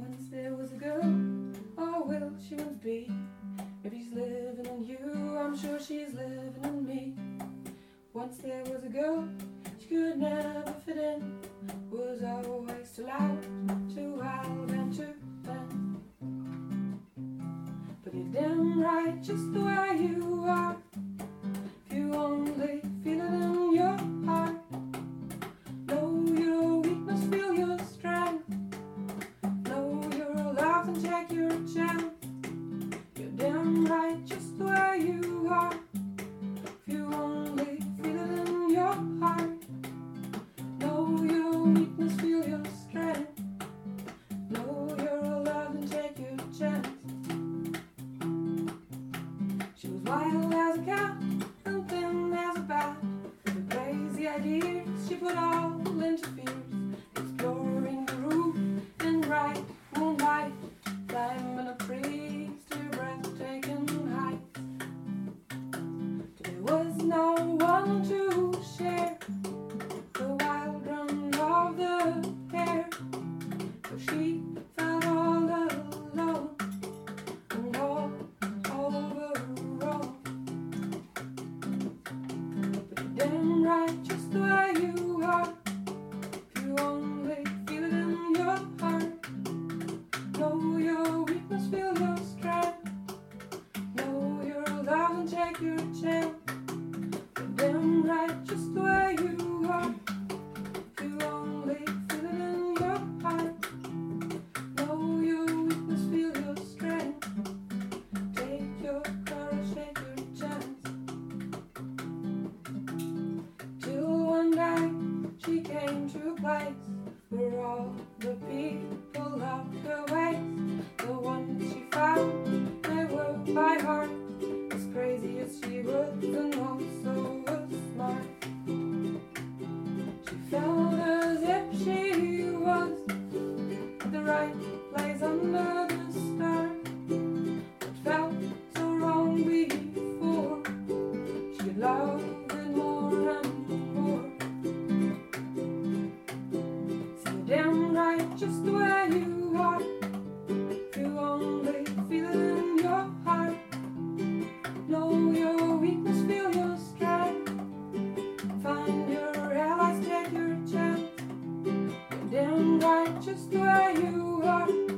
Once there was a girl, oh will she once be? Maybe she's living in you, I'm sure she's living in me. Once there was a girl, she could never fit in, was always too loud, too wild, and too thin. But you're damn right, just the way check your chance. You're damn right, just the way you are. If you only feel it in your heart, know your weakness, feel your strength. Know your love and check your chance. She was wild as a cat and thin as a bat. With crazy ideas, she put all into fears. Moonlight, climbing up trees to breathtaking heights. There was no one to share the wild run of the air, so she felt all alone and all overall. But damn right, just the way check your chance. Damn right, just way you are. You only feel in your heart, know your weakness, feel your strength. Take your courage, take your chance. Till one day she came to a place where all the people loved her right place under the stars. It felt so wrong before. She loved love it more and more. So damn right, just way you are. just where you are.